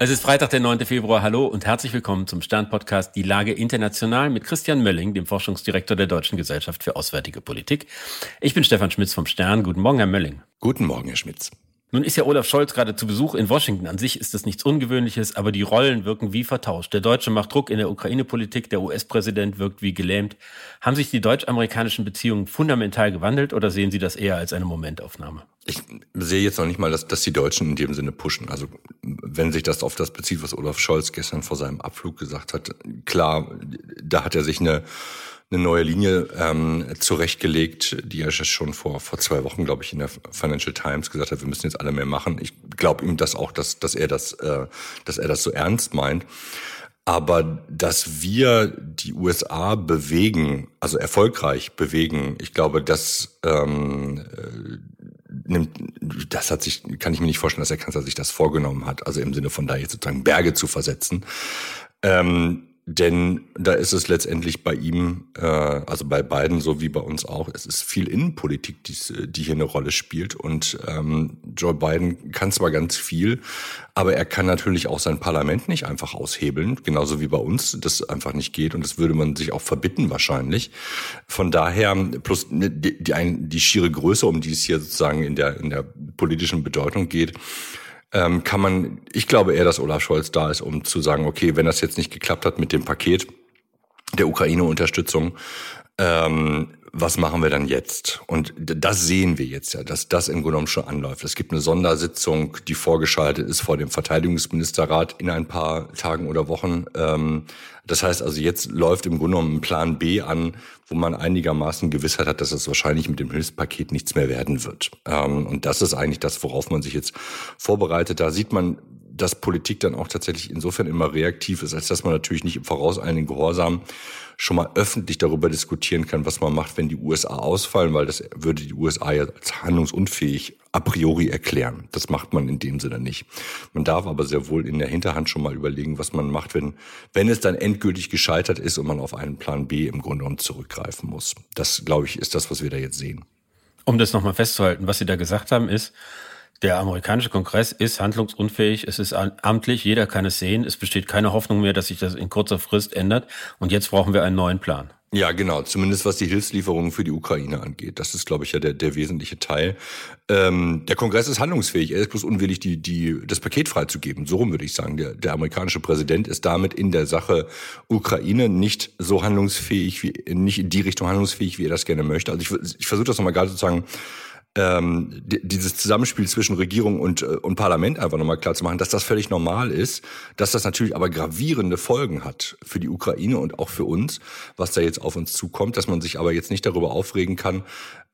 Es ist Freitag, der 9. Februar. Hallo und herzlich willkommen zum Stern-Podcast Die Lage international mit Christian Mölling, dem Forschungsdirektor der Deutschen Gesellschaft für Auswärtige Politik. Ich bin Stefan Schmitz vom Stern. Guten Morgen, Herr Mölling. Guten Morgen, Herr Schmitz. Nun ist ja Olaf Scholz gerade zu Besuch in Washington. An sich ist das nichts Ungewöhnliches, aber die Rollen wirken wie vertauscht. Der Deutsche macht Druck in der Ukraine-Politik, der US-Präsident wirkt wie gelähmt. Haben sich die deutsch-amerikanischen Beziehungen fundamental gewandelt oder sehen Sie das eher als eine Momentaufnahme? Ich sehe jetzt noch nicht mal, dass, dass die Deutschen in dem Sinne pushen. Also wenn sich das auf das bezieht, was Olaf Scholz gestern vor seinem Abflug gesagt hat, klar, da hat er sich eine eine neue Linie ähm, zurechtgelegt, die er schon vor, vor zwei Wochen, glaube ich, in der Financial Times gesagt hat, wir müssen jetzt alle mehr machen. Ich glaube ihm das auch, dass, dass, er das, äh, dass er das so ernst meint. Aber dass wir die USA bewegen, also erfolgreich bewegen, ich glaube, das ähm, äh, nimmt, das hat sich, kann ich mir nicht vorstellen, dass der Kanzler sich das vorgenommen hat, also im Sinne von da jetzt sozusagen Berge zu versetzen. Ähm, denn da ist es letztendlich bei ihm, äh, also bei beiden so wie bei uns auch, es ist viel Innenpolitik, die, die hier eine Rolle spielt. Und ähm, Joe Biden kann zwar ganz viel, aber er kann natürlich auch sein Parlament nicht einfach aushebeln, genauso wie bei uns das einfach nicht geht. Und das würde man sich auch verbitten wahrscheinlich. Von daher, plus die, die, die schiere Größe, um die es hier sozusagen in der, in der politischen Bedeutung geht, ähm, kann man, ich glaube eher, dass Olaf Scholz da ist, um zu sagen, okay, wenn das jetzt nicht geklappt hat mit dem Paket der Ukraine-Unterstützung, ähm, was machen wir dann jetzt? Und das sehen wir jetzt ja, dass das im Grunde schon anläuft. Es gibt eine Sondersitzung, die vorgeschaltet ist vor dem Verteidigungsministerrat in ein paar Tagen oder Wochen. Ähm, das heißt also, jetzt läuft im Grunde genommen ein Plan B an, wo man einigermaßen Gewissheit hat, dass es wahrscheinlich mit dem Hilfspaket nichts mehr werden wird. Ähm, und das ist eigentlich das, worauf man sich jetzt vorbereitet. Da sieht man, dass Politik dann auch tatsächlich insofern immer reaktiv ist, als dass man natürlich nicht im vorauseilenden Gehorsam schon mal öffentlich darüber diskutieren kann, was man macht, wenn die USA ausfallen, weil das würde die USA ja als handlungsunfähig a priori erklären. Das macht man in dem Sinne nicht. Man darf aber sehr wohl in der Hinterhand schon mal überlegen, was man macht, wenn, wenn es dann endgültig gescheitert ist und man auf einen Plan B im Grunde genommen zurückgreifen muss. Das, glaube ich, ist das, was wir da jetzt sehen. Um das nochmal festzuhalten, was Sie da gesagt haben, ist, der amerikanische Kongress ist handlungsunfähig, es ist amtlich, jeder kann es sehen, es besteht keine Hoffnung mehr, dass sich das in kurzer Frist ändert und jetzt brauchen wir einen neuen Plan. Ja, genau, zumindest was die Hilfslieferungen für die Ukraine angeht. Das ist, glaube ich, ja der, der wesentliche Teil. Ähm, der Kongress ist handlungsfähig, er ist bloß unwillig, die, die, das Paket freizugeben. So rum würde ich sagen. Der, der amerikanische Präsident ist damit in der Sache Ukraine nicht so handlungsfähig, wie, nicht in die Richtung handlungsfähig, wie er das gerne möchte. Also ich, ich versuche das nochmal gerade sozusagen ähm, dieses Zusammenspiel zwischen Regierung und, äh, und Parlament einfach nochmal klar zu machen, dass das völlig normal ist, dass das natürlich aber gravierende Folgen hat für die Ukraine und auch für uns, was da jetzt auf uns zukommt, dass man sich aber jetzt nicht darüber aufregen kann,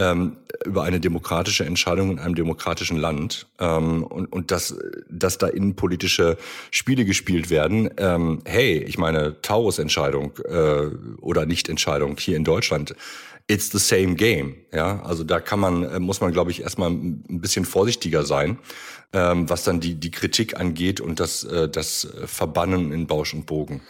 ähm, über eine demokratische Entscheidung in einem demokratischen Land ähm, und, und dass, dass da innenpolitische Spiele gespielt werden. Ähm, hey, ich meine, Taurus-Entscheidung äh, oder Nicht-Entscheidung hier in Deutschland it's the same game. Ja, also da kann man, äh, muss man, glaube ich, erstmal ein bisschen vorsichtiger sein, ähm, was dann die, die Kritik angeht und das, äh, das Verbannen in Bausch und Bogen.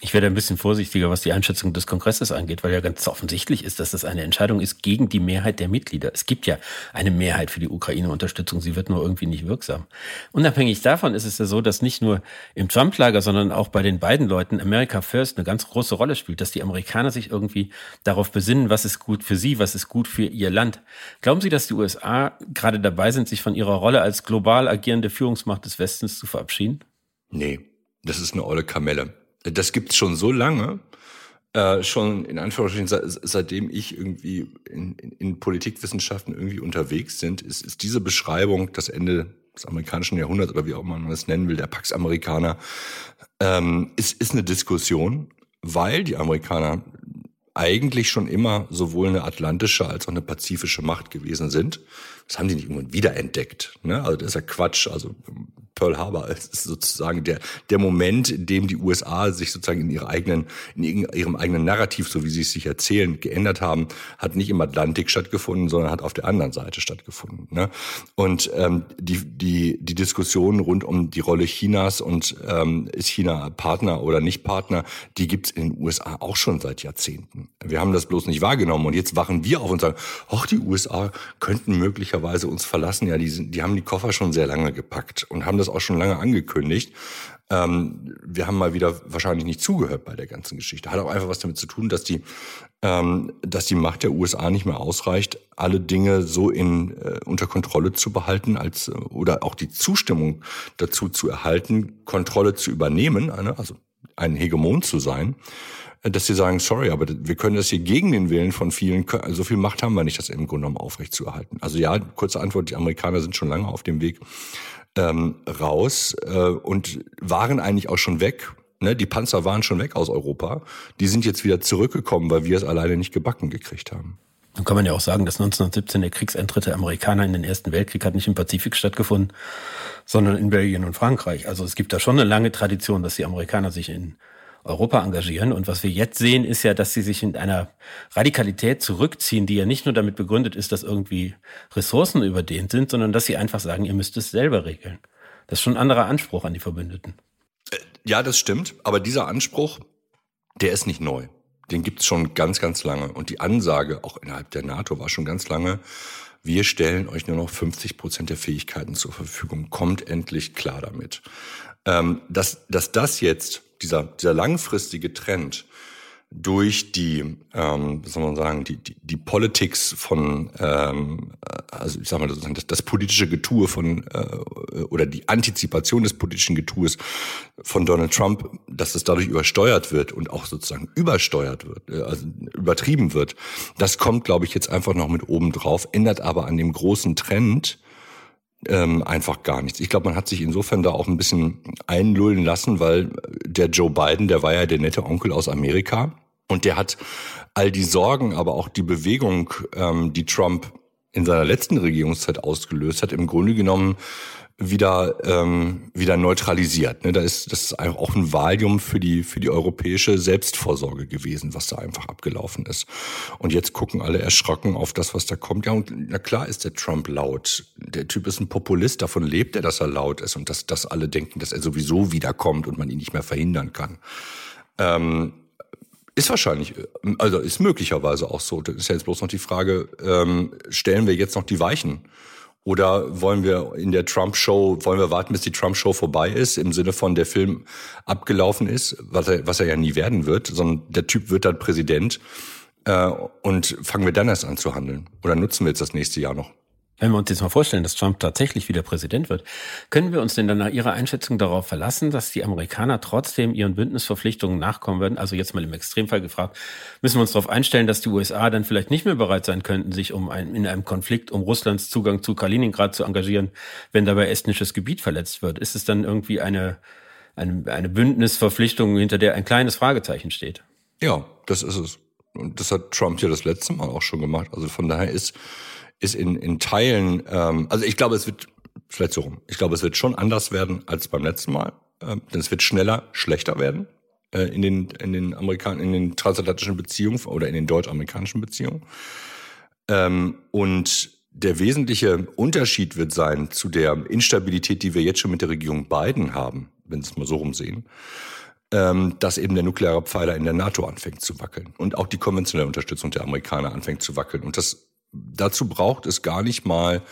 Ich werde ein bisschen vorsichtiger, was die Einschätzung des Kongresses angeht, weil ja ganz offensichtlich ist, dass das eine Entscheidung ist gegen die Mehrheit der Mitglieder. Es gibt ja eine Mehrheit für die Ukraine-Unterstützung, sie wird nur irgendwie nicht wirksam. Unabhängig davon ist es ja so, dass nicht nur im Trump-Lager, sondern auch bei den beiden Leuten America First eine ganz große Rolle spielt, dass die Amerikaner sich irgendwie darauf besinnen, was ist gut für sie, was ist gut für ihr Land. Glauben Sie, dass die USA gerade dabei sind, sich von ihrer Rolle als global agierende Führungsmacht des Westens zu verabschieden? Nee, das ist eine olle Kamelle das gibt's schon so lange, äh, schon in Anführungsstrichen, seitdem ich irgendwie in, in, Politikwissenschaften irgendwie unterwegs sind, ist, ist diese Beschreibung das Ende des amerikanischen Jahrhunderts oder wie auch man das nennen will, der Pax Amerikaner, ähm, ist, ist eine Diskussion, weil die Amerikaner eigentlich schon immer sowohl eine atlantische als auch eine pazifische Macht gewesen sind. Das haben die nicht irgendwann wiederentdeckt. Ne? Also das ist ja Quatsch. Also Pearl Harbor ist sozusagen der, der Moment, in dem die USA sich sozusagen in ihrer eigenen, in ihrem eigenen Narrativ, so wie sie es sich erzählen, geändert haben, hat nicht im Atlantik stattgefunden, sondern hat auf der anderen Seite stattgefunden. Ne? Und ähm, die, die, die Diskussion rund um die Rolle Chinas und ähm, ist China Partner oder nicht Partner, die gibt's in den USA auch schon seit Jahrzehnten. Wir haben das bloß nicht wahrgenommen und jetzt wachen wir auf und sagen, ach, die USA könnten möglicherweise uns verlassen. Ja, die, sind, die haben die Koffer schon sehr lange gepackt und haben das auch schon lange angekündigt. Ähm, wir haben mal wieder wahrscheinlich nicht zugehört bei der ganzen Geschichte. Hat auch einfach was damit zu tun, dass die, ähm, dass die Macht der USA nicht mehr ausreicht, alle Dinge so in äh, unter Kontrolle zu behalten, als äh, oder auch die Zustimmung dazu zu erhalten, Kontrolle zu übernehmen, eine, also ein Hegemon zu sein äh, dass sie sagen, sorry, aber wir können das hier gegen den Willen von vielen, so viel Macht haben wir nicht, das im Grunde genommen aufrecht zu erhalten. Also ja, kurze Antwort, die Amerikaner sind schon lange auf dem Weg, ähm, raus äh, und waren eigentlich auch schon weg. Ne? Die Panzer waren schon weg aus Europa. Die sind jetzt wieder zurückgekommen, weil wir es alleine nicht gebacken gekriegt haben. Dann kann man ja auch sagen, dass 1917 der Kriegseintritt der Amerikaner in den Ersten Weltkrieg hat nicht im Pazifik stattgefunden, sondern in Belgien und Frankreich. Also es gibt da schon eine lange Tradition, dass die Amerikaner sich in Europa engagieren. Und was wir jetzt sehen, ist ja, dass sie sich in einer Radikalität zurückziehen, die ja nicht nur damit begründet ist, dass irgendwie Ressourcen überdehnt sind, sondern dass sie einfach sagen, ihr müsst es selber regeln. Das ist schon ein anderer Anspruch an die Verbündeten. Äh, ja, das stimmt. Aber dieser Anspruch, der ist nicht neu. Den gibt's schon ganz, ganz lange. Und die Ansage, auch innerhalb der NATO, war schon ganz lange, wir stellen euch nur noch 50 Prozent der Fähigkeiten zur Verfügung. Kommt endlich klar damit. Ähm, dass, dass das jetzt dieser, dieser langfristige Trend durch die, ähm, soll man sagen, die, die, die Politics von, ähm, also ich sag mal, das, das politische Getue von, äh, oder die Antizipation des politischen Getues von Donald Trump, dass es dadurch übersteuert wird und auch sozusagen übersteuert wird, äh, also übertrieben wird, das kommt, glaube ich, jetzt einfach noch mit oben drauf, ändert aber an dem großen Trend, ähm, einfach gar nichts. Ich glaube, man hat sich insofern da auch ein bisschen einlullen lassen, weil der Joe Biden, der war ja der nette Onkel aus Amerika und der hat all die Sorgen, aber auch die Bewegung, ähm, die Trump in seiner letzten Regierungszeit ausgelöst hat, im Grunde genommen wieder ähm, wieder neutralisiert. Ne? Da ist das ist auch ein Valium für die für die europäische Selbstvorsorge gewesen, was da einfach abgelaufen ist. Und jetzt gucken alle erschrocken auf das, was da kommt. Ja, und na klar ist der Trump laut. Der Typ ist ein Populist, davon lebt er, dass er laut ist und dass, dass alle denken, dass er sowieso wiederkommt und man ihn nicht mehr verhindern kann. Ähm, ist wahrscheinlich, also ist möglicherweise auch so. Das ist ja jetzt bloß noch die Frage, ähm, stellen wir jetzt noch die Weichen? Oder wollen wir in der Trump-Show, wollen wir warten, bis die Trump-Show vorbei ist, im Sinne von der Film abgelaufen ist, was er, was er ja nie werden wird, sondern der Typ wird dann Präsident äh, und fangen wir dann erst an zu handeln? Oder nutzen wir jetzt das nächste Jahr noch? Wenn wir uns jetzt mal vorstellen, dass Trump tatsächlich wieder Präsident wird, können wir uns denn dann nach Ihrer Einschätzung darauf verlassen, dass die Amerikaner trotzdem ihren Bündnisverpflichtungen nachkommen werden? Also jetzt mal im Extremfall gefragt, müssen wir uns darauf einstellen, dass die USA dann vielleicht nicht mehr bereit sein könnten, sich um ein, in einem Konflikt um Russlands Zugang zu Kaliningrad zu engagieren, wenn dabei estnisches Gebiet verletzt wird? Ist es dann irgendwie eine, eine, eine Bündnisverpflichtung, hinter der ein kleines Fragezeichen steht? Ja, das ist es. Und das hat Trump ja das letzte Mal auch schon gemacht. Also von daher ist ist in, in Teilen, ähm, also ich glaube, es wird, vielleicht so rum, ich glaube, es wird schon anders werden als beim letzten Mal, äh, denn es wird schneller schlechter werden äh, in den, in den Amerikan in den transatlantischen Beziehungen oder in den deutsch-amerikanischen Beziehungen. Ähm, und der wesentliche Unterschied wird sein zu der Instabilität, die wir jetzt schon mit der Regierung Biden haben, wenn es mal so rumsehen, ähm, dass eben der nukleare Pfeiler in der NATO anfängt zu wackeln und auch die konventionelle Unterstützung der Amerikaner anfängt zu wackeln. Und das dazu braucht es gar nicht mal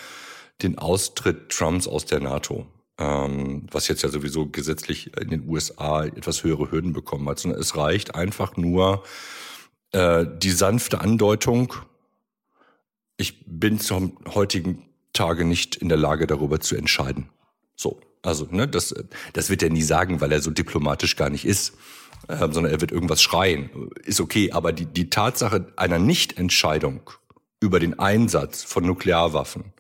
den Austritt Trumps aus der NATO, ähm, was jetzt ja sowieso gesetzlich in den USA etwas höhere Hürden bekommen hat, sondern es reicht einfach nur äh, die sanfte Andeutung, ich bin zum heutigen Tage nicht in der Lage, darüber zu entscheiden. So, also ne, das, das wird er nie sagen, weil er so diplomatisch gar nicht ist, äh, sondern er wird irgendwas schreien. Ist okay, aber die, die Tatsache einer Nichtentscheidung über den Einsatz von Nuklearwaffen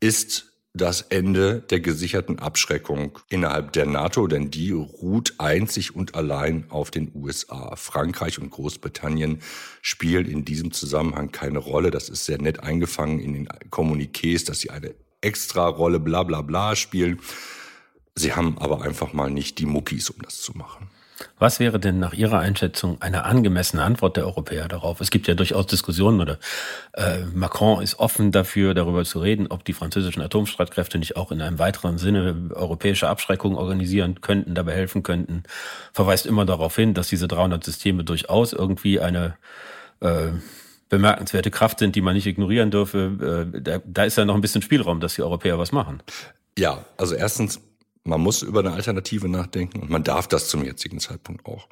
ist das Ende der gesicherten Abschreckung innerhalb der NATO, denn die ruht einzig und allein auf den USA. Frankreich und Großbritannien spielen in diesem Zusammenhang keine Rolle. Das ist sehr nett eingefangen in den Kommuniqués, dass sie eine extra Rolle bla bla bla spielen. Sie haben aber einfach mal nicht die Muckis, um das zu machen. Was wäre denn nach Ihrer Einschätzung eine angemessene Antwort der Europäer darauf? Es gibt ja durchaus Diskussionen oder äh, Macron ist offen dafür, darüber zu reden, ob die französischen Atomstreitkräfte nicht auch in einem weiteren Sinne europäische Abschreckung organisieren könnten, dabei helfen könnten. Verweist immer darauf hin, dass diese 300 Systeme durchaus irgendwie eine äh, bemerkenswerte Kraft sind, die man nicht ignorieren dürfe. Äh, da, da ist ja noch ein bisschen Spielraum, dass die Europäer was machen. Ja, also erstens Man muss über eine Alternative nachdenken und man darf das zum jetzigen Zeitpunkt auch.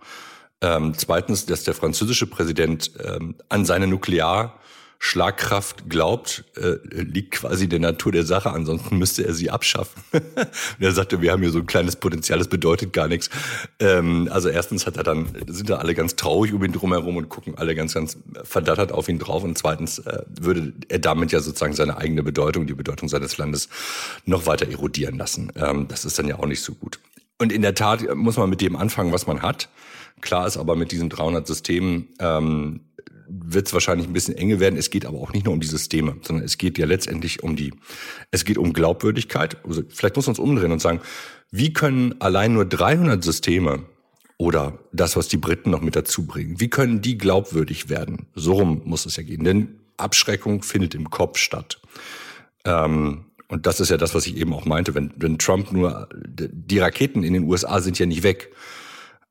Ähm, zweitens, dass der französische Präsident ähm, an seine Nuklear Schlagkraft glaubt, äh, liegt quasi der Natur der Sache, ansonsten müsste er sie abschaffen. er sagte, wir haben hier so ein kleines Potenzial, das bedeutet gar nichts. Ähm, also erstens hat er dann, sind da alle ganz traurig um ihn drumherum und gucken alle ganz, ganz verdattert auf ihn drauf. Und zweitens äh, würde er damit ja sozusagen seine eigene Bedeutung, die Bedeutung seines Landes noch weiter erodieren lassen. Ähm, das ist dann ja auch nicht so gut. Und in der Tat muss man mit dem anfangen, was man hat. Klar ist aber mit diesen 300 Systemen ähm, wird es wahrscheinlich ein bisschen enge werden. Es geht aber auch nicht nur um die Systeme, sondern es geht ja letztendlich um die, es geht um Glaubwürdigkeit. Also vielleicht muss man uns umdrehen und sagen, wie können allein nur 300 Systeme oder das, was die Briten noch mit dazu bringen, wie können die glaubwürdig werden? So rum muss es ja gehen. Denn Abschreckung findet im Kopf statt. Ähm, und das ist ja das, was ich eben auch meinte. Wenn, wenn Trump nur, die Raketen in den USA sind ja nicht weg.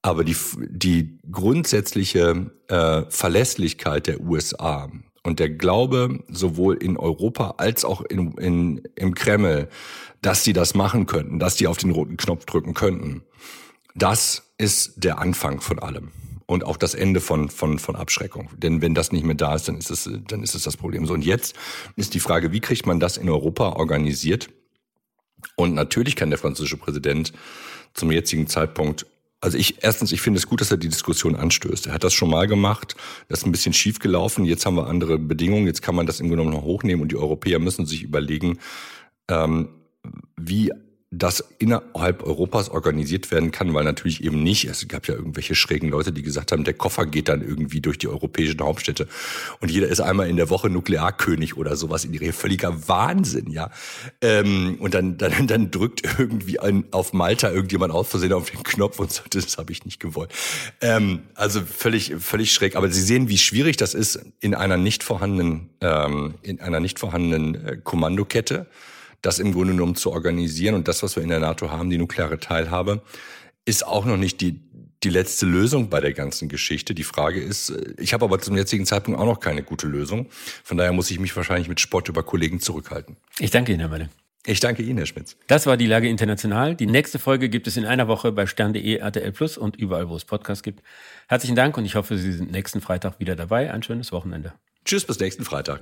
Aber die, die grundsätzliche äh, Verlässlichkeit der USA und der Glaube sowohl in Europa als auch in, in, im Kreml, dass sie das machen könnten, dass die auf den roten Knopf drücken könnten, das ist der Anfang von allem und auch das Ende von, von, von Abschreckung. Denn wenn das nicht mehr da ist, dann ist es, dann ist es das Problem. So, und jetzt ist die Frage, wie kriegt man das in Europa organisiert? Und natürlich kann der französische Präsident zum jetzigen Zeitpunkt also ich, erstens, ich finde es gut, dass er die Diskussion anstößt. Er hat das schon mal gemacht. Das ist ein bisschen schief gelaufen. Jetzt haben wir andere Bedingungen. Jetzt kann man das im Grunde genommen noch hochnehmen und die Europäer müssen sich überlegen, ähm, wie das innerhalb Europas organisiert werden kann, weil natürlich eben nicht, es gab ja irgendwelche schrägen Leute, die gesagt haben, der Koffer geht dann irgendwie durch die europäischen Hauptstädte und jeder ist einmal in der Woche Nuklearkönig oder sowas in Reihe. Völliger Wahnsinn, ja. Ähm, und dann, dann, dann drückt irgendwie ein, auf Malta irgendjemand aus Versehen auf den Knopf und sagt, das habe ich nicht gewollt. Ähm, also völlig, völlig schräg. Aber Sie sehen, wie schwierig das ist in einer nicht vorhandenen, ähm, in einer nicht vorhandenen äh, Kommandokette das im Grunde genommen zu organisieren. Und das, was wir in der NATO haben, die nukleare Teilhabe, ist auch noch nicht die, die letzte Lösung bei der ganzen Geschichte. Die Frage ist, äh, ich habe aber zum jetzigen Zeitpunkt auch noch keine gute Lösung. Von daher muss ich mich wahrscheinlich mit Spott über Kollegen zurückhalten. Ich danke Ihnen, Herr Meine. Ich danke Ihnen, Herr Schmitz. Das war die Lage international. Die nächste Folge gibt es in einer Woche bei stern.de, RTL Plus und überall, wo es Podcasts gibt. Herzlichen Dank und ich hoffe, Sie sind nächsten Freitag wieder dabei. Ein schönes Wochenende. Tschüss, bis nächsten Freitag.